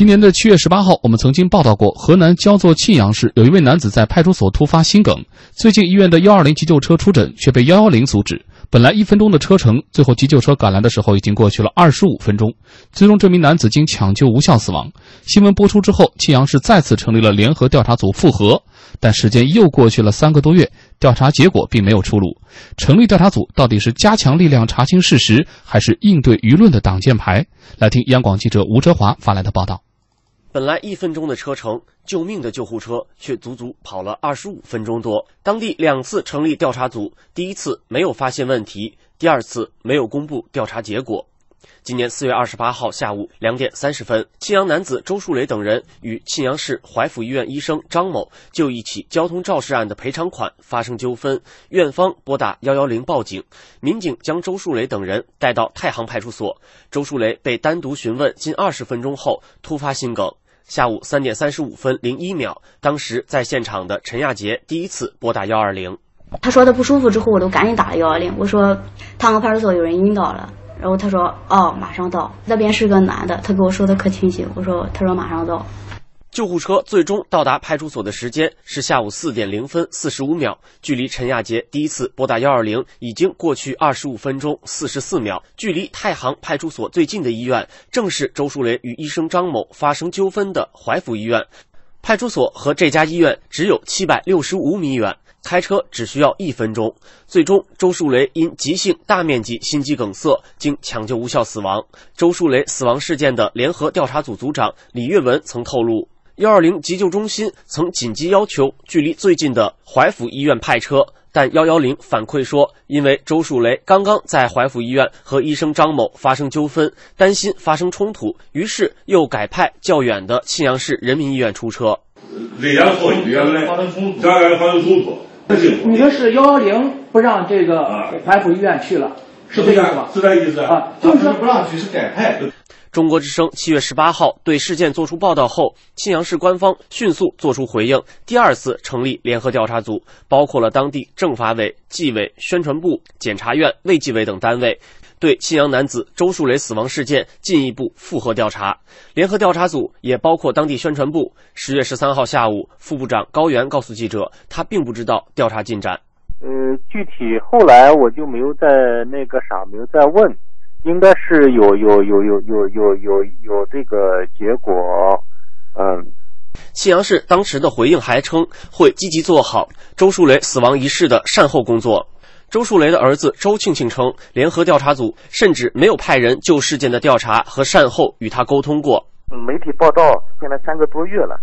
今年的七月十八号，我们曾经报道过，河南焦作沁阳市有一位男子在派出所突发心梗，最近医院的幺二零急救车出诊，却被幺幺零阻止。本来一分钟的车程，最后急救车赶来的时候，已经过去了二十五分钟。最终，这名男子经抢救无效死亡。新闻播出之后，沁阳市再次成立了联合调查组复核，但时间又过去了三个多月，调查结果并没有出炉。成立调查组到底是加强力量查清事实，还是应对舆论的挡箭牌？来听央广记者吴哲华发来的报道。本来一分钟的车程，救命的救护车却足足跑了二十五分钟多。当地两次成立调查组，第一次没有发现问题，第二次没有公布调查结果。今年四月二十八号下午两点三十分，沁阳男子周树雷等人与沁阳市怀府医院医生张某就一起交通肇事案的赔偿款发生纠纷，院方拨打幺幺零报警，民警将周树雷等人带到太行派出所。周树雷被单独询问近二十分钟后突发心梗。下午三点三十五分零一秒，当时在现场的陈亚杰第一次拨打幺二零。他说他不舒服之后，我都赶紧打了幺二零。我说汤河派出所有人晕倒了。然后他说：“哦，马上到。”那边是个男的，他跟我说的可清醒。我说：“他说马上到。”救护车最终到达派出所的时间是下午四点零分四十五秒，距离陈亚杰第一次拨打幺二零已经过去二十五分钟四十四秒。距离太行派出所最近的医院正是周树雷与医生张某发生纠纷的怀府医院，派出所和这家医院只有七百六十五米远。开车只需要一分钟，最终周树雷因急性大面积心肌梗塞，经抢救无效死亡。周树雷死亡事件的联合调查组组长李月文曾透露，幺二零急救中心曾紧急要求距离最近的怀抚医院派车，但幺幺零反馈说，因为周树雷刚刚在怀抚医院和医生张某发生纠纷，担心发生冲突，于是又改派较远的沁阳市人民医院出车。危险错医院来，发生冲突，发生冲突。你说是幺幺零不让这个怀抚医院去了，是这意思吗？是这意思啊，就是说不让去是改派。中国之声七月十八号对事件作出报道后，沁阳市官方迅速作出回应，第二次成立联合调查组，包括了当地政法委、纪委、宣传部、检察院、卫计委等单位。对信阳男子周树雷死亡事件进一步复核调查，联合调查组也包括当地宣传部。十月十三号下午，副部长高原告诉记者，他并不知道调查进展。呃，具体后来我就没有在那个啥，没有再问，应该是有有有有有有有有这个结果。嗯，信阳市当时的回应还称，会积极做好周树雷死亡一事的善后工作。周树雷的儿子周庆庆称，联合调查组甚至没有派人就事件的调查和善后与他沟通过。媒体报道，现在三个多月了，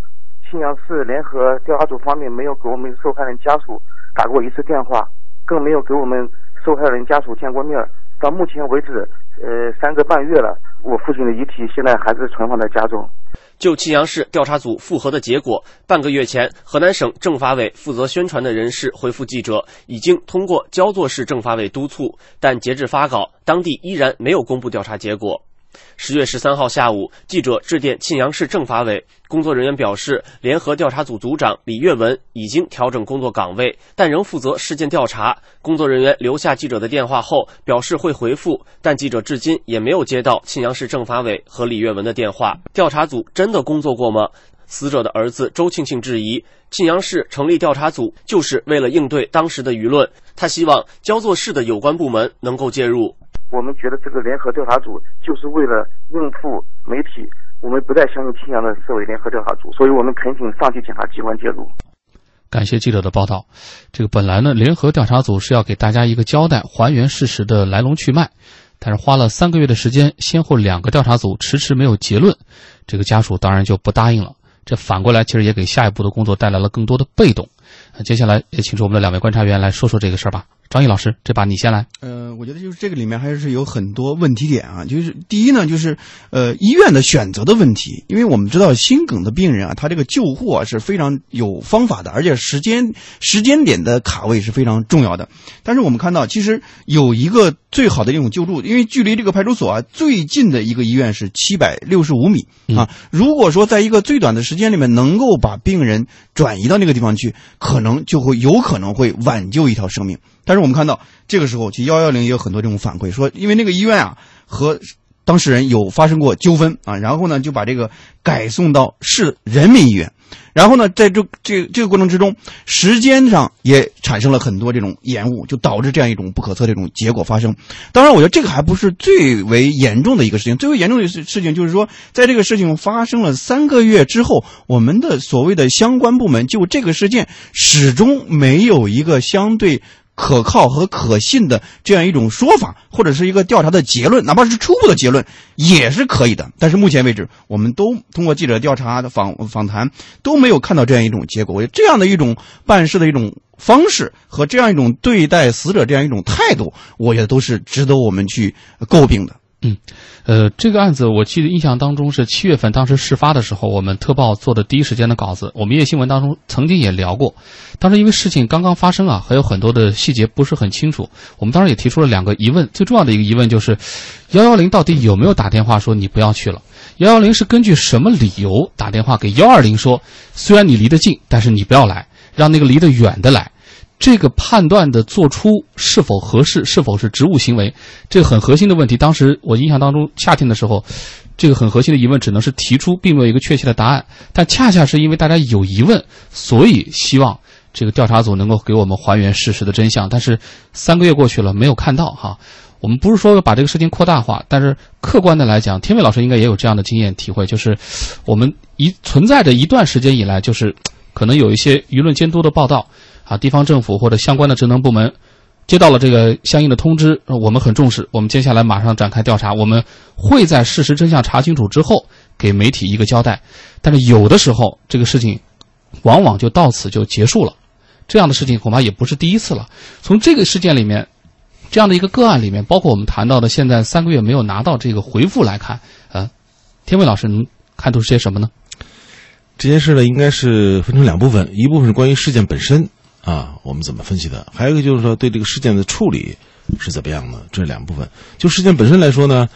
信阳市联合调查组方面没有给我们受害人家属打过一次电话，更没有给我们受害人家属见过面。到目前为止，呃，三个半月了，我父亲的遗体现在还是存放在家中。就沁阳市调查组复核的结果，半个月前，河南省政法委负责宣传的人士回复记者，已经通过焦作市政法委督促，但截至发稿，当地依然没有公布调查结果。十月十三号下午，记者致电沁阳市政法委，工作人员表示，联合调查组组长李月文已经调整工作岗位，但仍负责事件调查。工作人员留下记者的电话后，表示会回复，但记者至今也没有接到沁阳市政法委和李月文的电话。调查组真的工作过吗？死者的儿子周庆庆质疑，沁阳市成立调查组就是为了应对当时的舆论，他希望焦作市的有关部门能够介入。我们觉得这个联合调查组就是为了应付媒体，我们不再相信青阳的市委联合调查组，所以我们恳请上级检察机关介入。感谢记者的报道。这个本来呢，联合调查组是要给大家一个交代，还原事实的来龙去脉，但是花了三个月的时间，先后两个调查组迟迟没有结论，这个家属当然就不答应了。这反过来其实也给下一步的工作带来了更多的被动。那接下来也请出我们的两位观察员来说说这个事儿吧。张毅老师，这把你先来。呃，我觉得就是这个里面还是有很多问题点啊。就是第一呢，就是呃医院的选择的问题，因为我们知道心梗的病人啊，他这个救护啊是非常有方法的，而且时间时间点的卡位是非常重要的。但是我们看到，其实有一个最好的一种救助，因为距离这个派出所啊最近的一个医院是七百六十五米啊。如果说在一个最短的时间里面能够把病人转移到那个地方去，可能就会有可能会挽救一条生命。但是我们看到，这个时候其实幺幺零也有很多这种反馈，说因为那个医院啊和当事人有发生过纠纷啊，然后呢就把这个改送到市人民医院。然后呢，在这这这个过程之中，时间上也产生了很多这种延误，就导致这样一种不可测这种结果发生。当然，我觉得这个还不是最为严重的一个事情，最为严重的事事情就是说，在这个事情发生了三个月之后，我们的所谓的相关部门就这个事件始终没有一个相对。可靠和可信的这样一种说法，或者是一个调查的结论，哪怕是初步的结论，也是可以的。但是目前为止，我们都通过记者调查的访访谈，都没有看到这样一种结果。我觉得这样的一种办事的一种方式和这样一种对待死者这样一种态度，我觉得都是值得我们去诟病的。嗯，呃，这个案子我记得印象当中是七月份，当时事发的时候，我们特报做的第一时间的稿子，我们夜新闻当中曾经也聊过。当时因为事情刚刚发生啊，还有很多的细节不是很清楚，我们当时也提出了两个疑问。最重要的一个疑问就是，幺幺零到底有没有打电话说你不要去了？幺幺零是根据什么理由打电话给幺二零说，虽然你离得近，但是你不要来，让那个离得远的来？这个判断的做出是否合适，是否是职务行为，这个很核心的问题。当时我印象当中，夏天的时候，这个很核心的疑问只能是提出，并没有一个确切的答案。但恰恰是因为大家有疑问，所以希望这个调查组能够给我们还原事实的真相。但是三个月过去了，没有看到哈。我们不是说把这个事情扩大化，但是客观的来讲，天伟老师应该也有这样的经验体会，就是我们一存在着一段时间以来，就是可能有一些舆论监督的报道。啊，地方政府或者相关的职能部门接到了这个相应的通知，我们很重视，我们接下来马上展开调查，我们会在事实真相查清楚之后给媒体一个交代。但是有的时候这个事情往往就到此就结束了，这样的事情恐怕也不是第一次了。从这个事件里面，这样的一个个案里面，包括我们谈到的现在三个月没有拿到这个回复来看，呃，天伟老师，您看出些什么呢？这件事呢，应该是分成两部分，一部分是关于事件本身。啊，我们怎么分析的？还有一个就是说，对这个事件的处理是怎么样的？这两部分。就事件本身来说呢，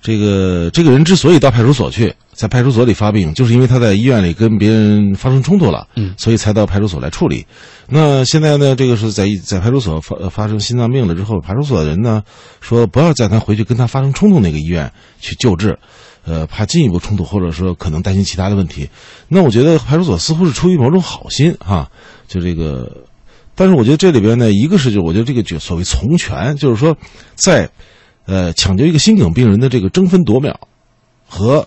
这个这个人之所以到派出所去，在派出所里发病，就是因为他在医院里跟别人发生冲突了，嗯，所以才到派出所来处理。那现在呢，这个是在在派出所发发生心脏病了之后，派出所的人呢说不要再他回去跟他发生冲突那个医院去救治，呃，怕进一步冲突，或者说可能担心其他的问题。那我觉得派出所似乎是出于某种好心哈，就这个。但是我觉得这里边呢，一个是就我觉得这个就所谓从权，就是说，在，呃，抢救一个心梗病人的这个争分夺秒，和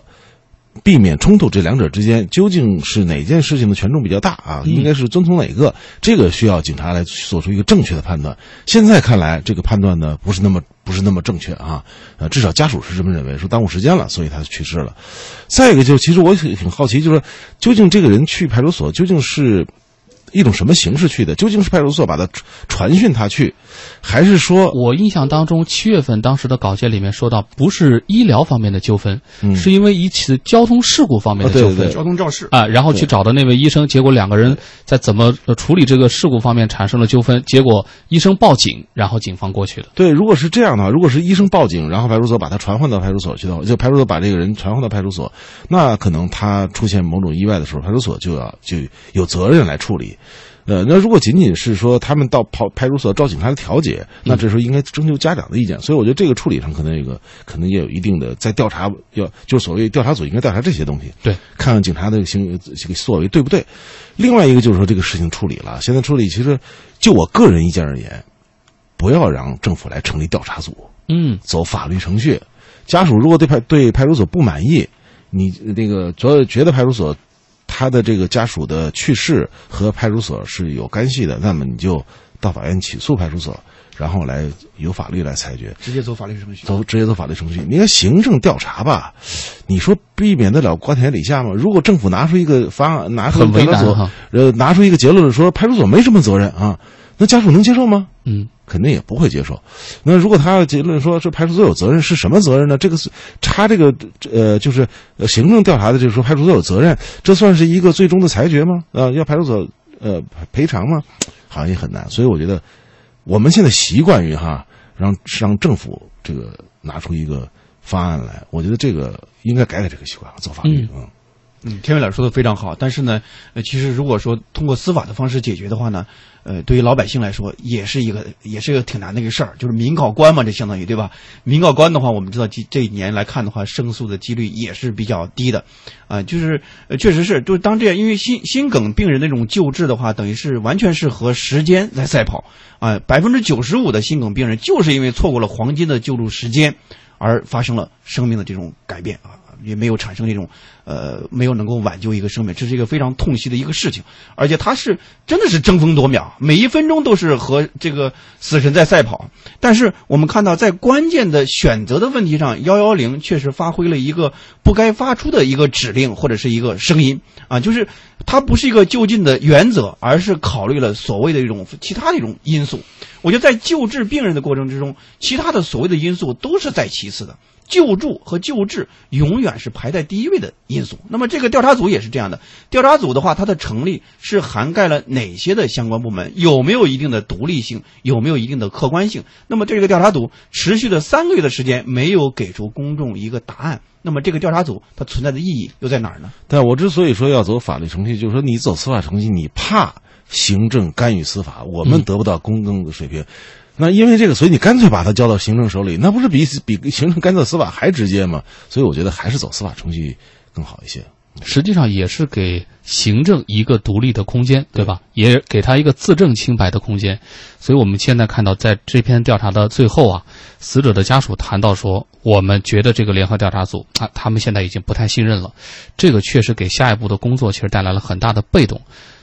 避免冲突这两者之间，究竟是哪件事情的权重比较大啊？应该是遵从哪个？这个需要警察来做出一个正确的判断。现在看来，这个判断呢不是那么不是那么正确啊，呃，至少家属是这么认为，说耽误时间了，所以他去世了。再一个就其实我挺挺好奇，就是说，究竟这个人去派出所究竟是？一种什么形式去的？究竟是派出所把他传讯他去，还是说？我印象当中，七月份当时的稿件里面说到，不是医疗方面的纠纷，是因为一起交通事故方面的纠纷，交通肇事啊，然后去找的那位医生，结果两个人在怎么处理这个事故方面产生了纠纷，结果医生报警，然后警方过去的。对，如果是这样的话，如果是医生报警，然后派出所把他传唤到派出所去的话，就派出所把这个人传唤到派出所，那可能他出现某种意外的时候，派出所就要就有责任来处理。呃，那如果仅仅是说他们到派派出所找警察来调解，那这时候应该征求家长的意见。所以我觉得这个处理上可能有个可能也有一定的在调查，要就是所谓调查组应该调查这些东西，对，看看警察的行这个作为对不对。另外一个就是说这个事情处理了，现在处理其实就我个人意见而言，不要让政府来成立调查组，嗯，走法律程序。家属如果对派对派出所不满意，你那个主要觉得派出所。他的这个家属的去世和派出所是有干系的，那么你就到法院起诉派出所，然后来由法律来裁决，直接走法律程序，走直接走法律程序。你看行政调查吧，你说避免得了瓜田李下吗？如果政府拿出一个方案，拿出调查所，呃，拿出一个结论说派出所没什么责任啊，那家属能接受吗？嗯。肯定也不会接受。那如果他要结论说这派出所有责任，是什么责任呢？这个是他这个呃，就是行政调查的，就是说派出所有责任，这算是一个最终的裁决吗？啊，要派出所呃赔偿吗？好像也很难。所以我觉得我们现在习惯于哈，让让政府这个拿出一个方案来，我觉得这个应该改改这个习惯，做法律。嗯。嗯，天伟老师说的非常好，但是呢，呃，其实如果说通过司法的方式解决的话呢，呃，对于老百姓来说也是一个也是一个挺难的一个事儿，就是民告官嘛，这相当于对吧？民告官的话，我们知道这这一年来看的话，胜诉的几率也是比较低的，啊、就是呃确实是，就是当这样，因为心心梗病人那种救治的话，等于是完全是和时间在赛跑啊，百分之九十五的心梗病人就是因为错过了黄金的救助时间，而发生了生命的这种改变啊。也没有产生这种，呃，没有能够挽救一个生命，这是一个非常痛惜的一个事情，而且他是真的是争分夺秒，每一分钟都是和这个死神在赛跑。但是我们看到，在关键的选择的问题上，幺幺零确实发挥了一个不该发出的一个指令或者是一个声音啊，就是它不是一个就近的原则，而是考虑了所谓的一种其他的一种因素。我觉得在救治病人的过程之中，其他的所谓的因素都是在其次的。救助和救治永远是排在第一位的因素。那么这个调查组也是这样的。调查组的话，它的成立是涵盖了哪些的相关部门？有没有一定的独立性？有没有一定的客观性？那么这个调查组持续了三个月的时间，没有给出公众一个答案。那么这个调查组它存在的意义又在哪儿呢？但我之所以说要走法律程序，就是说你走司法程序，你怕行政干预司法，我们得不到公正的水平。那因为这个，所以你干脆把它交到行政手里，那不是比比行政干涉司法还直接吗？所以我觉得还是走司法程序更好一些。实际上也是给行政一个独立的空间，对吧？也给他一个自证清白的空间。所以我们现在看到，在这篇调查的最后啊，死者的家属谈到说，我们觉得这个联合调查组啊，他们现在已经不太信任了。这个确实给下一步的工作其实带来了很大的被动。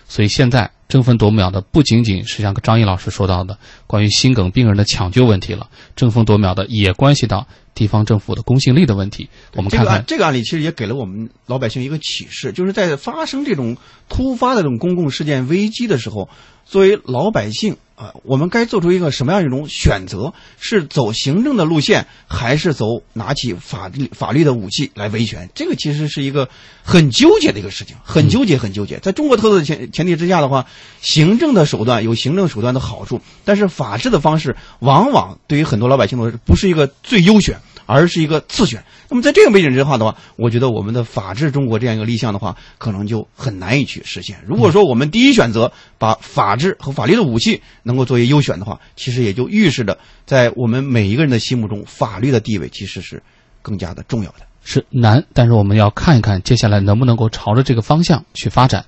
所以现在争分夺秒的不仅仅是像张毅老师说到的关于心梗病人的抢救问题了，争分夺秒的也关系到地方政府的公信力的问题。我们看看这个案例，其实也给了我们老百姓一个启示，就是在发生这种突发的这种公共事件危机的时候，作为老百姓啊，我们该做出一个什么样一种选择？是走行政的路线，还是走拿起法律法律的武器来维权？这个其实是一个很纠结的一个事情，很纠结，很纠结。在中国特色的前前提之下的话，行政的手段有行政手段的好处，但是法治的方式往往对于很多老百姓来说不是一个最优选。而是一个次选。那么在这个背景之下的话，我觉得我们的法治中国这样一个立项的话，可能就很难以去实现。如果说我们第一选择把法治和法律的武器能够作为优选的话，其实也就预示着在我们每一个人的心目中，法律的地位其实是更加的重要的。是难，但是我们要看一看接下来能不能够朝着这个方向去发展。